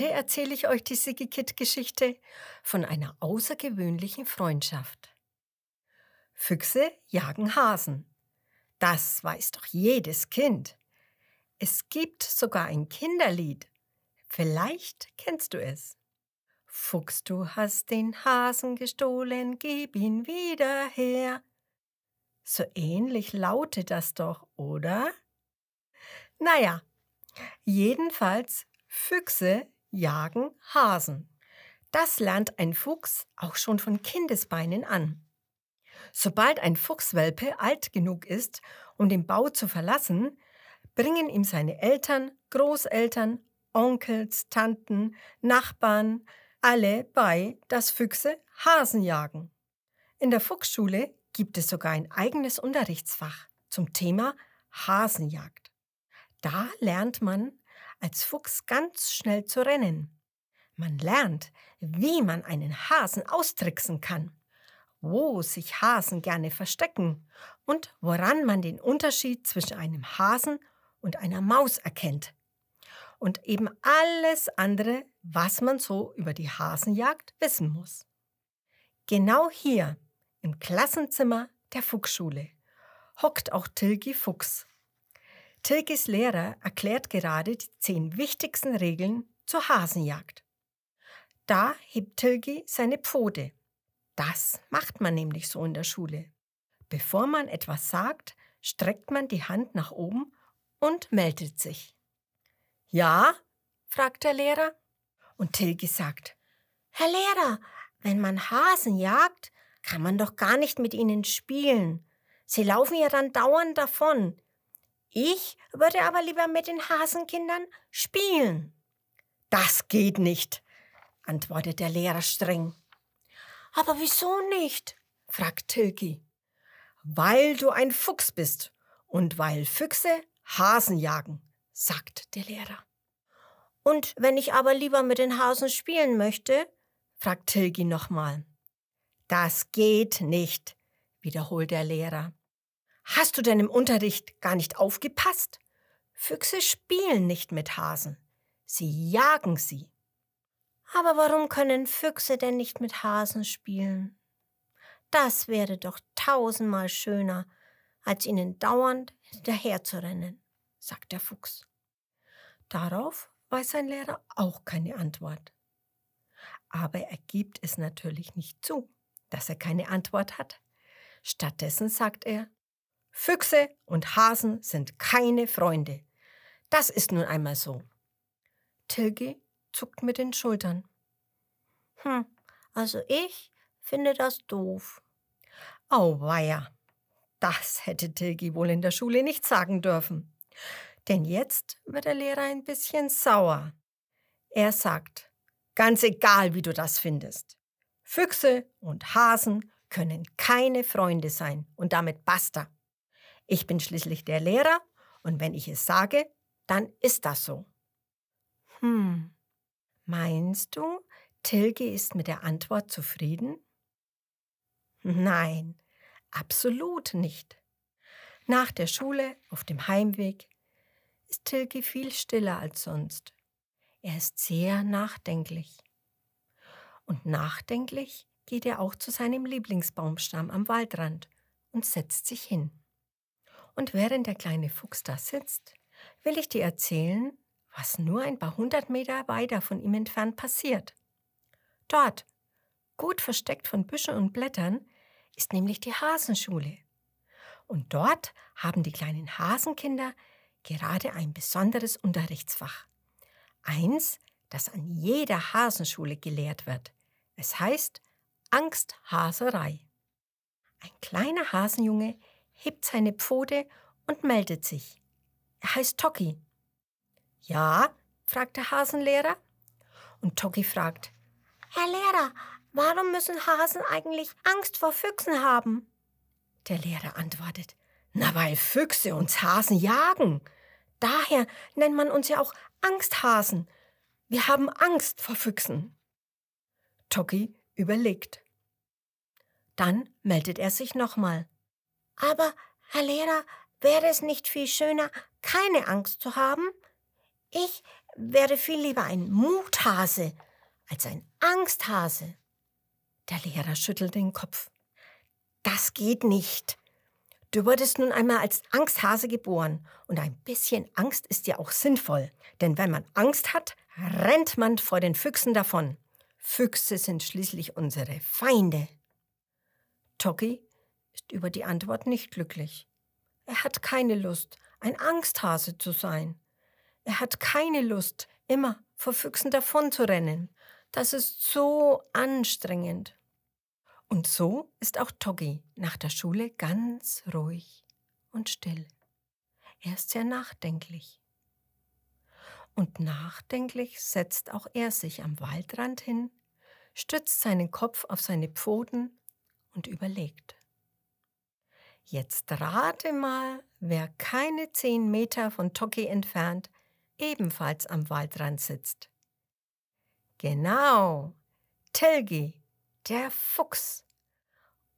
Heute erzähle ich euch die Sigikit-Geschichte von einer außergewöhnlichen Freundschaft. Füchse jagen Hasen. Das weiß doch jedes Kind. Es gibt sogar ein Kinderlied. Vielleicht kennst du es. Fuchs, du hast den Hasen gestohlen, gib ihn wieder her. So ähnlich lautet das doch, oder? Naja, jedenfalls Füchse jagen Hasen. Das lernt ein Fuchs auch schon von Kindesbeinen an. Sobald ein Fuchswelpe alt genug ist, um den Bau zu verlassen, bringen ihm seine Eltern, Großeltern, Onkels, Tanten, Nachbarn, alle bei, dass Füchse Hasen jagen. In der Fuchsschule gibt es sogar ein eigenes Unterrichtsfach zum Thema Hasenjagd. Da lernt man als Fuchs ganz schnell zu rennen. Man lernt, wie man einen Hasen austricksen kann, wo sich Hasen gerne verstecken und woran man den Unterschied zwischen einem Hasen und einer Maus erkennt. Und eben alles andere, was man so über die Hasenjagd wissen muss. Genau hier im Klassenzimmer der Fuchsschule hockt auch Tilgi Fuchs Tilgis Lehrer erklärt gerade die zehn wichtigsten Regeln zur Hasenjagd. Da hebt Tilgi seine Pfote. Das macht man nämlich so in der Schule. Bevor man etwas sagt, streckt man die Hand nach oben und meldet sich. Ja? fragt der Lehrer. Und Tilgi sagt, Herr Lehrer, wenn man Hasen jagt, kann man doch gar nicht mit ihnen spielen. Sie laufen ja dann dauernd davon. Ich würde aber lieber mit den Hasenkindern spielen. Das geht nicht, antwortet der Lehrer streng. Aber wieso nicht? fragt Tilki. Weil du ein Fuchs bist und weil Füchse Hasen jagen, sagt der Lehrer. Und wenn ich aber lieber mit den Hasen spielen möchte? fragt Tilgi nochmal. Das geht nicht, wiederholt der Lehrer. Hast du denn im Unterricht gar nicht aufgepasst? Füchse spielen nicht mit Hasen. Sie jagen sie. Aber warum können Füchse denn nicht mit Hasen spielen? Das wäre doch tausendmal schöner, als ihnen dauernd hinterherzurennen, sagt der Fuchs. Darauf weiß sein Lehrer auch keine Antwort. Aber er gibt es natürlich nicht zu, dass er keine Antwort hat. Stattdessen sagt er, Füchse und Hasen sind keine Freunde. Das ist nun einmal so. Tilgi zuckt mit den Schultern. Hm, also ich finde das doof. Auweia, das hätte Tilgi wohl in der Schule nicht sagen dürfen. Denn jetzt wird der Lehrer ein bisschen sauer. Er sagt, ganz egal, wie du das findest. Füchse und Hasen können keine Freunde sein und damit basta. Ich bin schließlich der Lehrer und wenn ich es sage, dann ist das so. Hm, meinst du, Tilge ist mit der Antwort zufrieden? Nein, absolut nicht. Nach der Schule, auf dem Heimweg, ist Tilge viel stiller als sonst. Er ist sehr nachdenklich. Und nachdenklich geht er auch zu seinem Lieblingsbaumstamm am Waldrand und setzt sich hin. Und während der kleine Fuchs da sitzt, will ich dir erzählen, was nur ein paar hundert Meter weiter von ihm entfernt passiert. Dort, gut versteckt von Büschen und Blättern, ist nämlich die Hasenschule. Und dort haben die kleinen Hasenkinder gerade ein besonderes Unterrichtsfach. Eins, das an jeder Hasenschule gelehrt wird. Es heißt Angsthaserei. Ein kleiner Hasenjunge hebt seine Pfote und meldet sich. Er heißt Toki. Ja? fragt der Hasenlehrer. Und Toki fragt, Herr Lehrer, warum müssen Hasen eigentlich Angst vor Füchsen haben? Der Lehrer antwortet, na, weil Füchse uns Hasen jagen. Daher nennt man uns ja auch Angsthasen. Wir haben Angst vor Füchsen. Toki überlegt. Dann meldet er sich nochmal. Aber, Herr Lehrer, wäre es nicht viel schöner, keine Angst zu haben? Ich wäre viel lieber ein Muthase als ein Angsthase. Der Lehrer schüttelt den Kopf. Das geht nicht. Du wurdest nun einmal als Angsthase geboren und ein bisschen Angst ist ja auch sinnvoll, denn wenn man Angst hat, rennt man vor den Füchsen davon. Füchse sind schließlich unsere Feinde. Toki ist über die Antwort nicht glücklich. Er hat keine Lust, ein Angsthase zu sein. Er hat keine Lust, immer vor Füchsen davonzurennen. Das ist so anstrengend. Und so ist auch Toggi nach der Schule ganz ruhig und still. Er ist sehr nachdenklich. Und nachdenklich setzt auch er sich am Waldrand hin, stützt seinen Kopf auf seine Pfoten und überlegt. Jetzt rate mal, wer keine zehn Meter von Toki entfernt ebenfalls am Waldrand sitzt. Genau, Telgi, der Fuchs.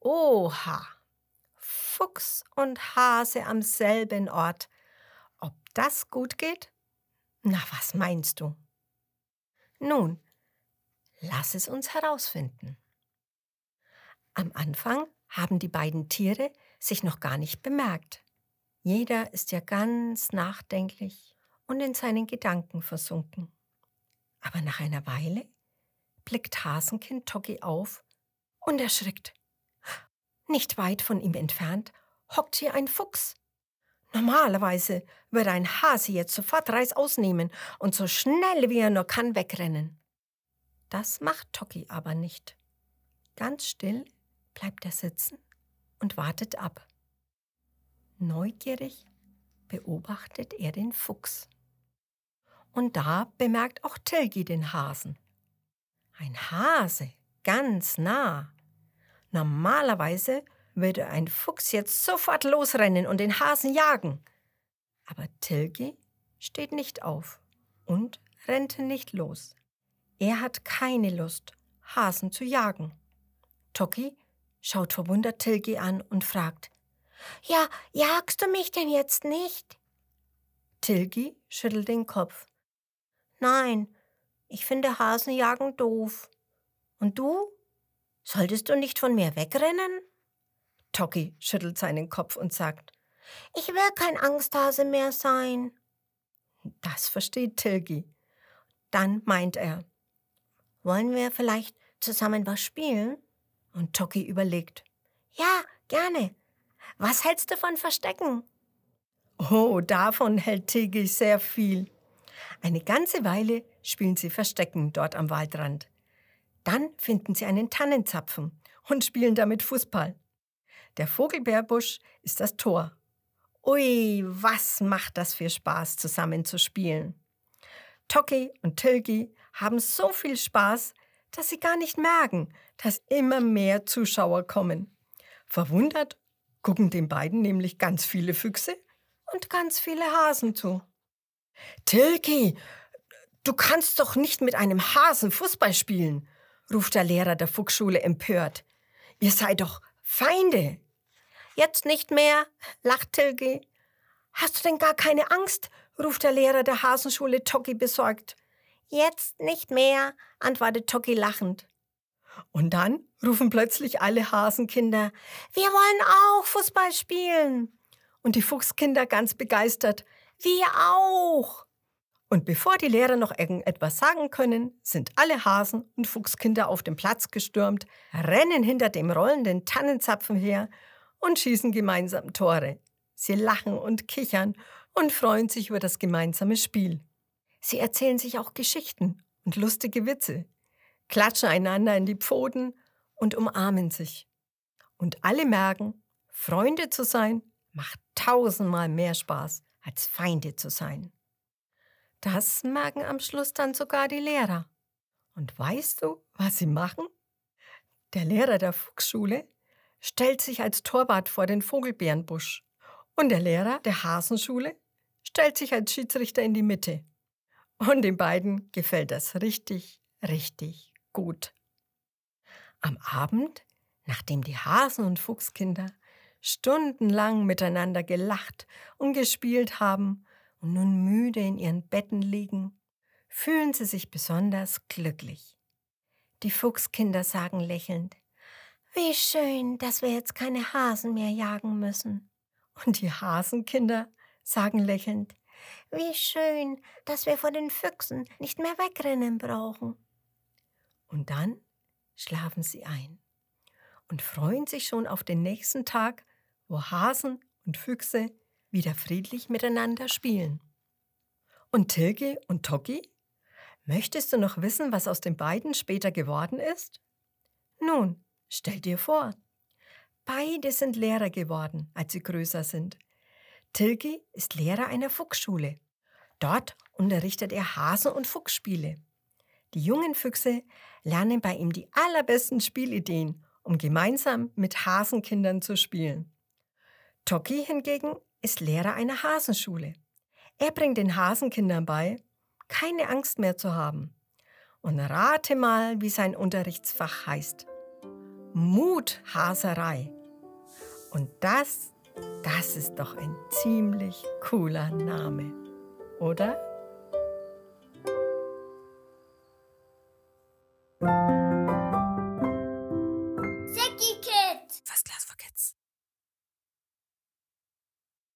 Oha, Fuchs und Hase am selben Ort. Ob das gut geht? Na, was meinst du? Nun, lass es uns herausfinden. Am Anfang haben die beiden Tiere sich noch gar nicht bemerkt. Jeder ist ja ganz nachdenklich und in seinen Gedanken versunken. Aber nach einer Weile blickt Hasenkind Toggi auf und erschrickt. Nicht weit von ihm entfernt hockt hier ein Fuchs. Normalerweise würde ein Hase jetzt sofort Reis ausnehmen und so schnell wie er nur kann wegrennen. Das macht Toki aber nicht. Ganz still bleibt er sitzen und wartet ab. Neugierig beobachtet er den Fuchs. Und da bemerkt auch Tilgi den Hasen. Ein Hase, ganz nah. Normalerweise würde ein Fuchs jetzt sofort losrennen und den Hasen jagen. Aber Tilgi steht nicht auf und rennte nicht los. Er hat keine Lust, Hasen zu jagen. Toki schaut verwundert Tilgi an und fragt, Ja, jagst du mich denn jetzt nicht? Tilgi schüttelt den Kopf. Nein, ich finde Hasenjagen doof. Und du? Solltest du nicht von mir wegrennen? Toki schüttelt seinen Kopf und sagt, ich will kein Angsthase mehr sein. Das versteht Tilgi. Dann meint er, wollen wir vielleicht zusammen was spielen? Und Toki überlegt, ja, gerne. Was hältst du von Verstecken? Oh, davon hält Tilgi sehr viel. Eine ganze Weile spielen sie Verstecken dort am Waldrand. Dann finden sie einen Tannenzapfen und spielen damit Fußball. Der Vogelbeerbusch ist das Tor. Ui, was macht das für Spaß, zusammen zu spielen. Toki und Tilgi haben so viel Spaß, dass sie gar nicht merken, dass immer mehr Zuschauer kommen. Verwundert gucken den beiden nämlich ganz viele Füchse und ganz viele Hasen zu. Tilki, du kannst doch nicht mit einem Hasen Fußball spielen, ruft der Lehrer der Fuchsschule empört. Ihr seid doch Feinde. Jetzt nicht mehr, lacht Tilgi. Hast du denn gar keine Angst? ruft der Lehrer der Hasenschule Toki besorgt. Jetzt nicht mehr, antwortet Toki lachend. Und dann rufen plötzlich alle Hasenkinder, wir wollen auch Fußball spielen. Und die Fuchskinder ganz begeistert, wir auch. Und bevor die Lehrer noch irgendetwas sagen können, sind alle Hasen und Fuchskinder auf den Platz gestürmt, rennen hinter dem rollenden Tannenzapfen her und schießen gemeinsam Tore. Sie lachen und kichern und freuen sich über das gemeinsame Spiel. Sie erzählen sich auch Geschichten und lustige Witze, klatschen einander in die Pfoten und umarmen sich. Und alle merken, Freunde zu sein macht tausendmal mehr Spaß als Feinde zu sein. Das merken am Schluss dann sogar die Lehrer. Und weißt du, was sie machen? Der Lehrer der Fuchsschule stellt sich als Torwart vor den Vogelbeerenbusch. Und der Lehrer der Hasenschule stellt sich als Schiedsrichter in die Mitte. Und den beiden gefällt das richtig, richtig gut. Am Abend, nachdem die Hasen- und Fuchskinder stundenlang miteinander gelacht und gespielt haben und nun müde in ihren Betten liegen, fühlen sie sich besonders glücklich. Die Fuchskinder sagen lächelnd, wie schön, dass wir jetzt keine Hasen mehr jagen müssen. Und die Hasenkinder sagen lächelnd, wie schön, dass wir vor den Füchsen nicht mehr wegrennen brauchen. Und dann schlafen sie ein und freuen sich schon auf den nächsten Tag, wo Hasen und Füchse wieder friedlich miteinander spielen. Und Tilgi und Toki? Möchtest du noch wissen, was aus den beiden später geworden ist? Nun, stell dir vor. Beide sind Lehrer geworden, als sie größer sind. Tilgi ist Lehrer einer Fuchsschule. Dort unterrichtet er Hasen- und Fuchsspiele. Die jungen Füchse lernen bei ihm die allerbesten Spielideen, um gemeinsam mit Hasenkindern zu spielen. Toki hingegen ist Lehrer einer Hasenschule. Er bringt den Hasenkindern bei, keine Angst mehr zu haben. Und rate mal, wie sein Unterrichtsfach heißt. Muthaserei. Und das, das ist doch ein ziemlich cooler Name, oder?